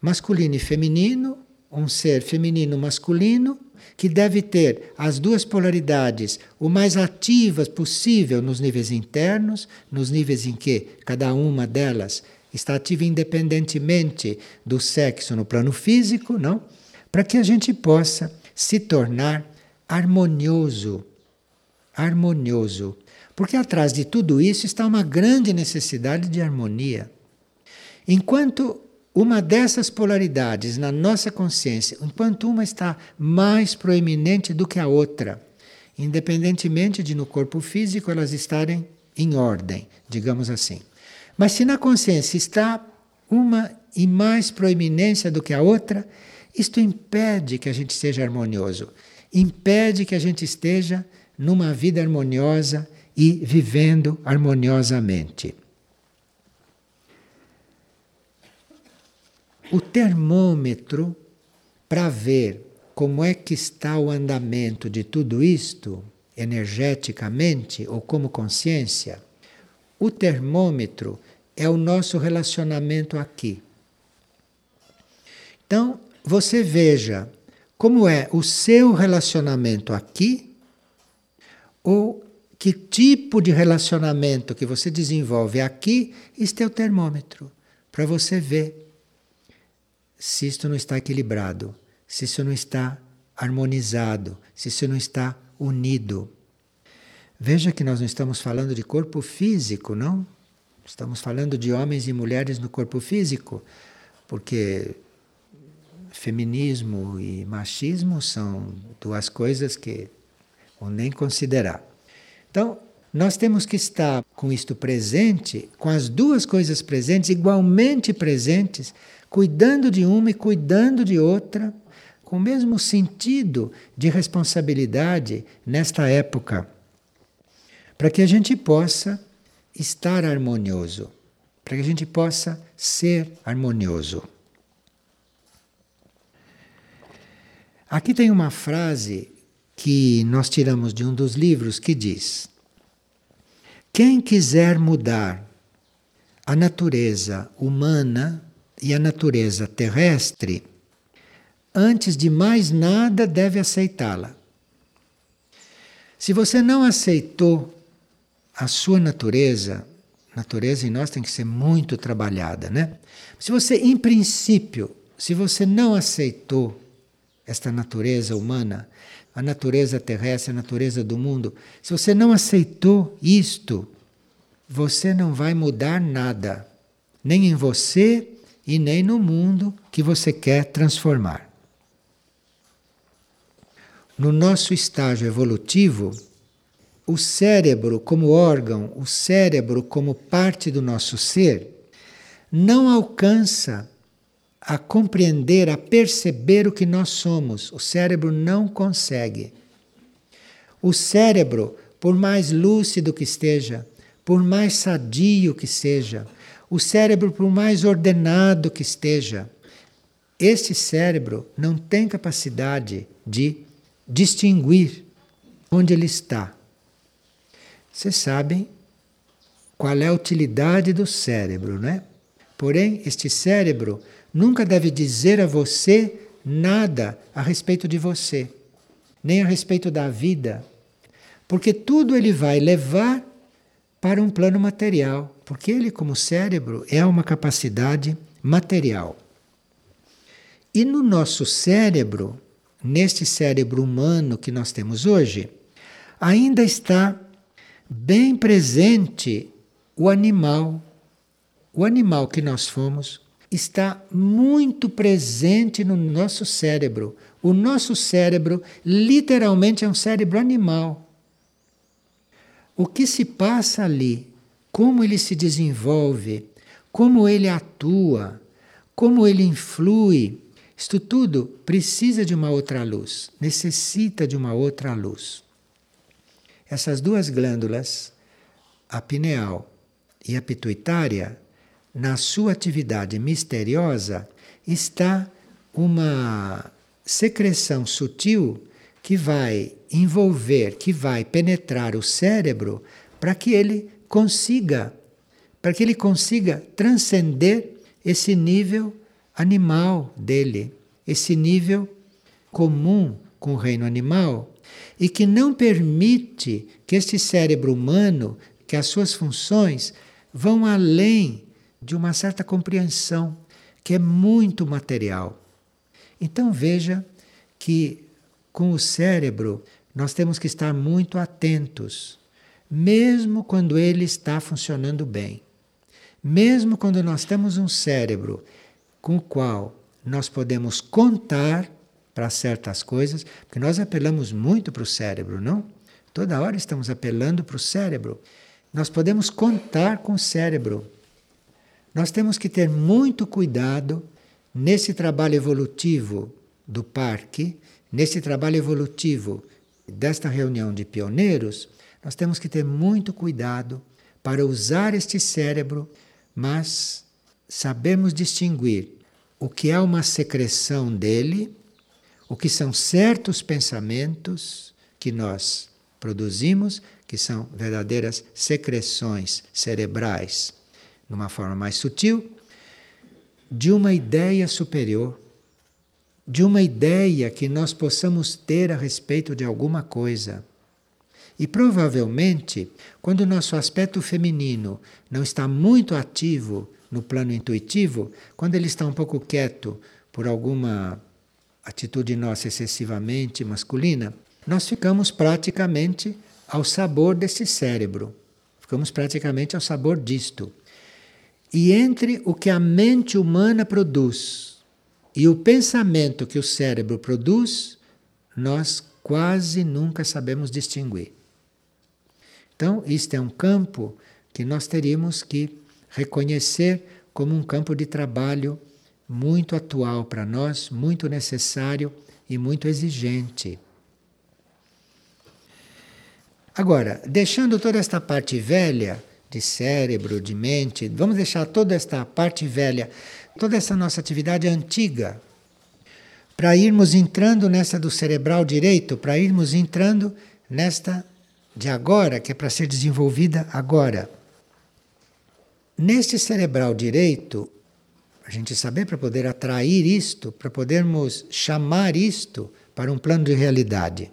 masculino e feminino, um ser feminino masculino que deve ter as duas polaridades o mais ativas possível nos níveis internos, nos níveis em que cada uma delas está ativa independentemente do sexo no plano físico, não? Para que a gente possa se tornar harmonioso. Harmonioso. Porque atrás de tudo isso está uma grande necessidade de harmonia. Enquanto uma dessas polaridades na nossa consciência, enquanto uma está mais proeminente do que a outra, independentemente de no corpo físico elas estarem em ordem, digamos assim. Mas se na consciência está uma em mais proeminência do que a outra, isto impede que a gente seja harmonioso, impede que a gente esteja numa vida harmoniosa e vivendo harmoniosamente. O termômetro para ver como é que está o andamento de tudo isto energeticamente ou como consciência, o termômetro é o nosso relacionamento aqui. Então, você veja como é o seu relacionamento aqui ou que tipo de relacionamento que você desenvolve aqui, este é o termômetro para você ver se isto não está equilibrado, se isso não está harmonizado, se isso não está unido. Veja que nós não estamos falando de corpo físico, não? Estamos falando de homens e mulheres no corpo físico, porque feminismo e machismo são duas coisas que vão nem considerar. Então, nós temos que estar com isto presente, com as duas coisas presentes, igualmente presentes, cuidando de uma e cuidando de outra, com o mesmo sentido de responsabilidade nesta época, para que a gente possa estar harmonioso, para que a gente possa ser harmonioso. Aqui tem uma frase que nós tiramos de um dos livros que diz: Quem quiser mudar a natureza humana e a natureza terrestre, antes de mais nada deve aceitá-la. Se você não aceitou a sua natureza, natureza em nós tem que ser muito trabalhada, né? Se você, em princípio, se você não aceitou esta natureza humana, a natureza terrestre, a natureza do mundo, se você não aceitou isto, você não vai mudar nada, nem em você, e nem no mundo que você quer transformar. No nosso estágio evolutivo, o cérebro como órgão, o cérebro como parte do nosso ser, não alcança a compreender, a perceber o que nós somos. O cérebro não consegue. O cérebro, por mais lúcido que esteja, por mais sadio que seja, o cérebro, por mais ordenado que esteja, esse cérebro não tem capacidade de distinguir onde ele está. Vocês sabem qual é a utilidade do cérebro, né? Porém, este cérebro nunca deve dizer a você nada a respeito de você, nem a respeito da vida, porque tudo ele vai levar para um plano material, porque ele, como cérebro, é uma capacidade material. E no nosso cérebro, neste cérebro humano que nós temos hoje, ainda está bem presente o animal. O animal que nós fomos está muito presente no nosso cérebro. O nosso cérebro, literalmente, é um cérebro animal o que se passa ali, como ele se desenvolve, como ele atua, como ele influi, isto tudo precisa de uma outra luz, necessita de uma outra luz. Essas duas glândulas, a pineal e a pituitária, na sua atividade misteriosa, está uma secreção sutil que vai envolver, que vai penetrar o cérebro para que ele consiga, para que ele consiga transcender esse nível animal dele, esse nível comum com o reino animal e que não permite que este cérebro humano, que as suas funções vão além de uma certa compreensão que é muito material. Então veja que com o cérebro nós temos que estar muito atentos, mesmo quando ele está funcionando bem. Mesmo quando nós temos um cérebro com o qual nós podemos contar para certas coisas, porque nós apelamos muito para o cérebro, não? Toda hora estamos apelando para o cérebro. Nós podemos contar com o cérebro. Nós temos que ter muito cuidado nesse trabalho evolutivo do parque, nesse trabalho evolutivo desta reunião de pioneiros, nós temos que ter muito cuidado para usar este cérebro, mas sabemos distinguir o que é uma secreção dele o que são certos pensamentos que nós produzimos, que são verdadeiras secreções cerebrais, numa forma mais sutil, de uma ideia superior, de uma ideia que nós possamos ter a respeito de alguma coisa. E provavelmente, quando o nosso aspecto feminino não está muito ativo no plano intuitivo, quando ele está um pouco quieto por alguma atitude nossa excessivamente masculina, nós ficamos praticamente ao sabor desse cérebro. Ficamos praticamente ao sabor disto. E entre o que a mente humana produz e o pensamento que o cérebro produz, nós quase nunca sabemos distinguir. Então, isto é um campo que nós teríamos que reconhecer como um campo de trabalho muito atual para nós, muito necessário e muito exigente. Agora, deixando toda esta parte velha de cérebro, de mente, vamos deixar toda esta parte velha, toda essa nossa atividade antiga, para irmos entrando nessa do cerebral direito, para irmos entrando nesta de agora, que é para ser desenvolvida agora. Neste cerebral direito, a gente saber para poder atrair isto, para podermos chamar isto para um plano de realidade.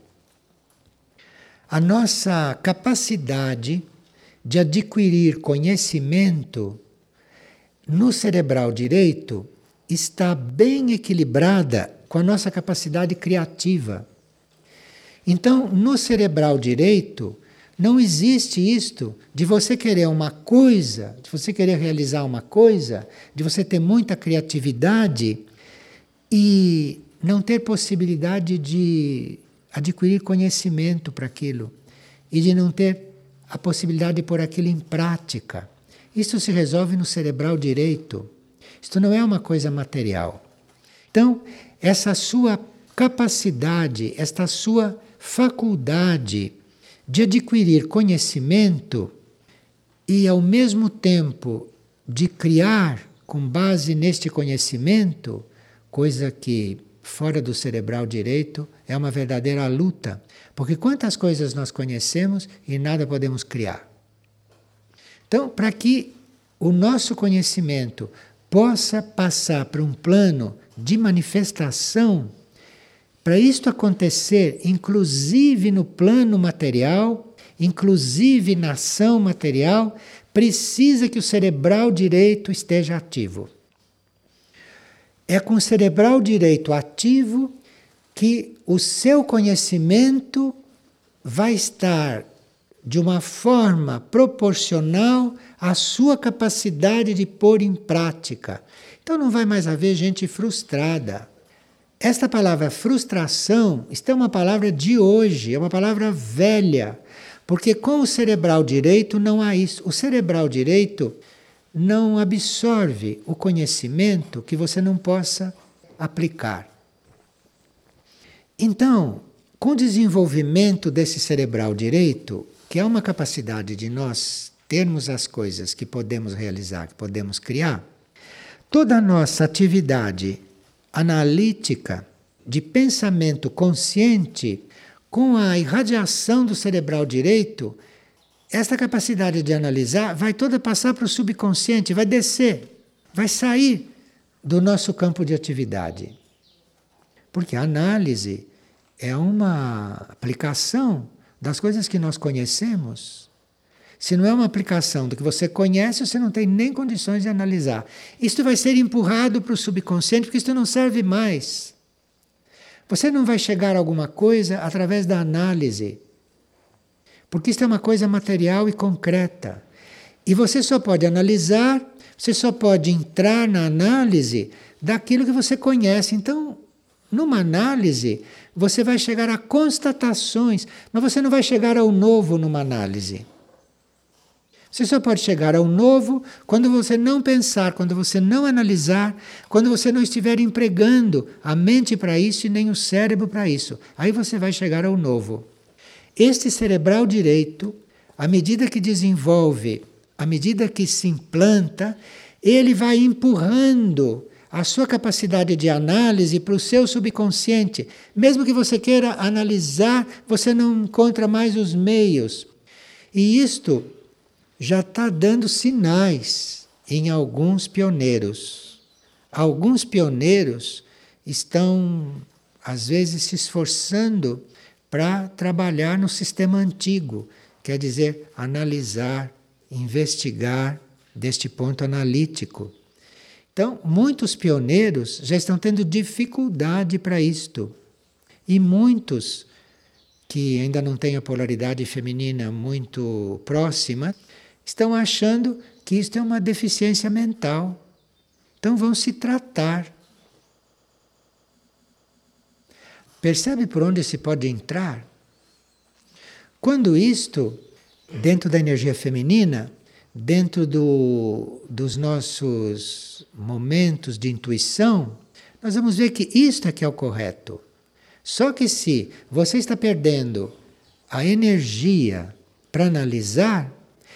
A nossa capacidade de adquirir conhecimento no cerebral direito está bem equilibrada com a nossa capacidade criativa. Então, no cerebral direito, não existe isto de você querer uma coisa, de você querer realizar uma coisa, de você ter muita criatividade e não ter possibilidade de adquirir conhecimento para aquilo e de não ter a possibilidade de pôr aquilo em prática. Isso se resolve no cerebral direito. Isto não é uma coisa material. Então, essa sua capacidade, esta sua faculdade de adquirir conhecimento e, ao mesmo tempo, de criar com base neste conhecimento, coisa que fora do cerebral direito é uma verdadeira luta, porque quantas coisas nós conhecemos e nada podemos criar. Então, para que o nosso conhecimento possa passar para um plano de manifestação para isto acontecer, inclusive no plano material, inclusive na ação material, precisa que o cerebral direito esteja ativo. É com o cerebral direito ativo que o seu conhecimento vai estar de uma forma proporcional à sua capacidade de pôr em prática. Então não vai mais haver gente frustrada. Esta palavra frustração, é uma palavra de hoje, é uma palavra velha, porque com o cerebral direito não há isso. O cerebral direito não absorve o conhecimento que você não possa aplicar. Então, com o desenvolvimento desse cerebral direito, que é uma capacidade de nós termos as coisas que podemos realizar, que podemos criar, toda a nossa atividade analítica de pensamento consciente com a irradiação do cerebral direito, esta capacidade de analisar vai toda passar para o subconsciente, vai descer, vai sair do nosso campo de atividade. Porque a análise é uma aplicação das coisas que nós conhecemos. Se não é uma aplicação do que você conhece, você não tem nem condições de analisar. Isto vai ser empurrado para o subconsciente, porque isto não serve mais. Você não vai chegar a alguma coisa através da análise. Porque isto é uma coisa material e concreta. E você só pode analisar, você só pode entrar na análise daquilo que você conhece. Então, numa análise, você vai chegar a constatações, mas você não vai chegar ao novo numa análise. Você só pode chegar ao novo quando você não pensar, quando você não analisar, quando você não estiver empregando a mente para isso e nem o cérebro para isso. Aí você vai chegar ao novo. Este cerebral direito, à medida que desenvolve, à medida que se implanta, ele vai empurrando a sua capacidade de análise para o seu subconsciente. Mesmo que você queira analisar, você não encontra mais os meios. E isto já está dando sinais em alguns pioneiros. Alguns pioneiros estão, às vezes, se esforçando para trabalhar no sistema antigo, quer dizer, analisar, investigar deste ponto analítico. Então, muitos pioneiros já estão tendo dificuldade para isto. E muitos que ainda não têm a polaridade feminina muito próxima estão achando que isto é uma deficiência mental. Então vão se tratar. Percebe por onde se pode entrar? Quando isto, dentro da energia feminina, dentro do, dos nossos momentos de intuição, nós vamos ver que isto é que é o correto. Só que se você está perdendo a energia para analisar,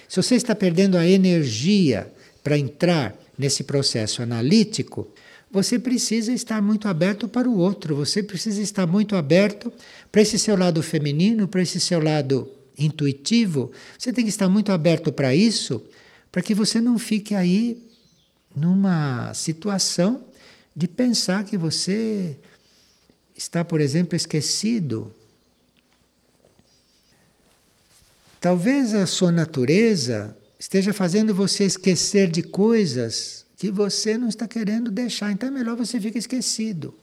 se você está perdendo a energia para entrar nesse processo analítico, você precisa estar muito aberto para o outro, você precisa estar muito aberto para esse seu lado feminino, para esse seu lado intuitivo. Você tem que estar muito aberto para isso, para que você não fique aí numa situação de pensar que você está, por exemplo, esquecido Talvez a sua natureza esteja fazendo você esquecer de coisas que você não está querendo deixar, então é melhor você ficar esquecido.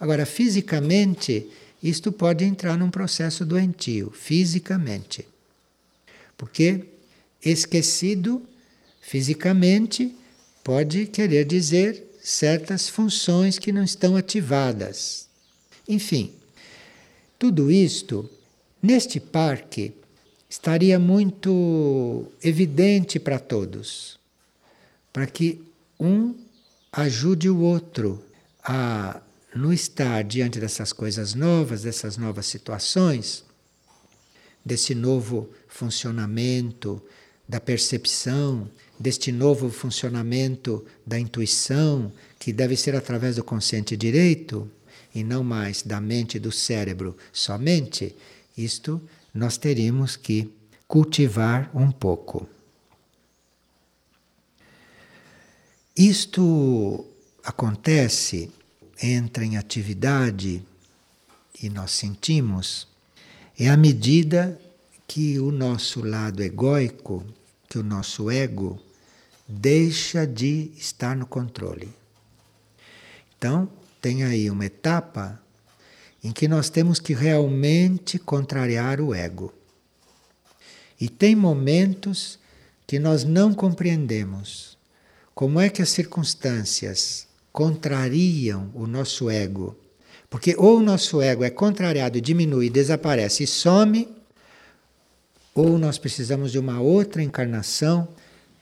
Agora, fisicamente, isto pode entrar num processo doentio, fisicamente. Porque esquecido fisicamente pode querer dizer certas funções que não estão ativadas. Enfim, tudo isto, neste parque, estaria muito evidente para todos, para que um ajude o outro a não estar diante dessas coisas novas, dessas novas situações, desse novo funcionamento da percepção, deste novo funcionamento da intuição, que deve ser através do consciente direito e não mais da mente e do cérebro somente, isto nós teríamos que cultivar um pouco. Isto acontece, entra em atividade e nós sentimos, é à medida que o nosso lado egóico, que o nosso ego, deixa de estar no controle. Então, tem aí uma etapa em que nós temos que realmente contrariar o ego. E tem momentos que nós não compreendemos como é que as circunstâncias contrariam o nosso ego. Porque ou o nosso ego é contrariado, diminui, desaparece e some, ou nós precisamos de uma outra encarnação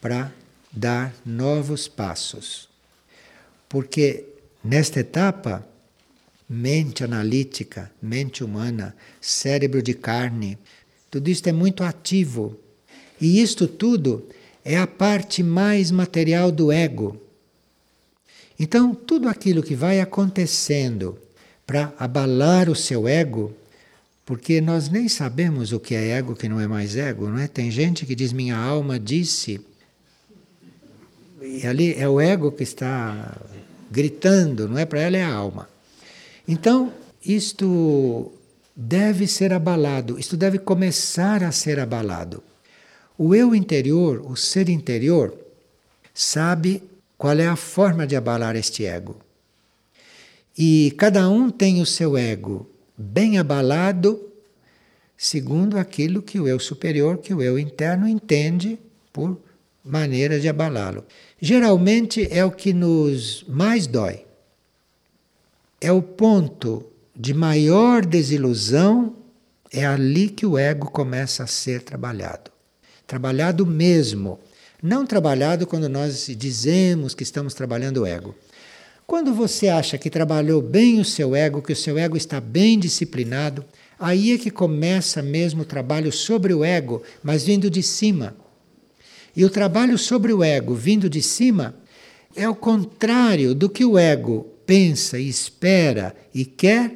para dar novos passos. Porque nesta etapa mente analítica, mente humana, cérebro de carne. Tudo isto é muito ativo. E isto tudo é a parte mais material do ego. Então, tudo aquilo que vai acontecendo para abalar o seu ego, porque nós nem sabemos o que é ego, que não é mais ego, não é? Tem gente que diz minha alma disse. E ali é o ego que está gritando, não é? Para ela é a alma. Então, isto deve ser abalado, isto deve começar a ser abalado. O eu interior, o ser interior, sabe qual é a forma de abalar este ego. E cada um tem o seu ego bem abalado, segundo aquilo que o eu superior, que o eu interno entende por maneira de abalá-lo. Geralmente é o que nos mais dói. É o ponto de maior desilusão, é ali que o ego começa a ser trabalhado. Trabalhado mesmo. Não trabalhado quando nós dizemos que estamos trabalhando o ego. Quando você acha que trabalhou bem o seu ego, que o seu ego está bem disciplinado, aí é que começa mesmo o trabalho sobre o ego, mas vindo de cima. E o trabalho sobre o ego vindo de cima é o contrário do que o ego pensa e espera e quer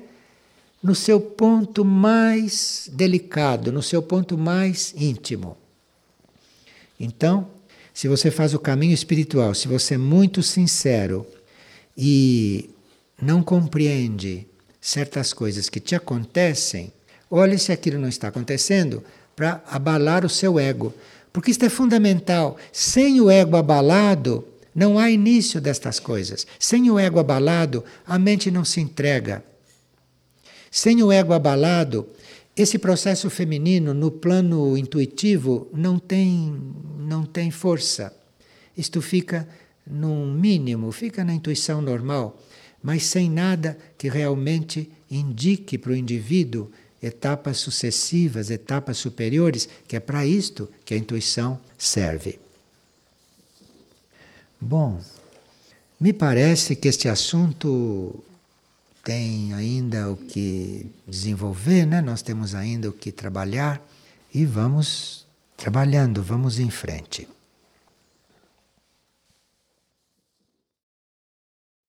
no seu ponto mais delicado, no seu ponto mais íntimo. Então, se você faz o caminho espiritual, se você é muito sincero e não compreende certas coisas que te acontecem, olhe se aquilo não está acontecendo para abalar o seu ego. Porque isto é fundamental. Sem o ego abalado, não há início destas coisas. Sem o ego abalado, a mente não se entrega. Sem o ego abalado, esse processo feminino no plano intuitivo não tem, não tem força. Isto fica num mínimo, fica na intuição normal, mas sem nada que realmente indique para o indivíduo etapas sucessivas, etapas superiores, que é para isto que a intuição serve. Bom, me parece que este assunto tem ainda o que desenvolver, né? nós temos ainda o que trabalhar e vamos trabalhando, vamos em frente.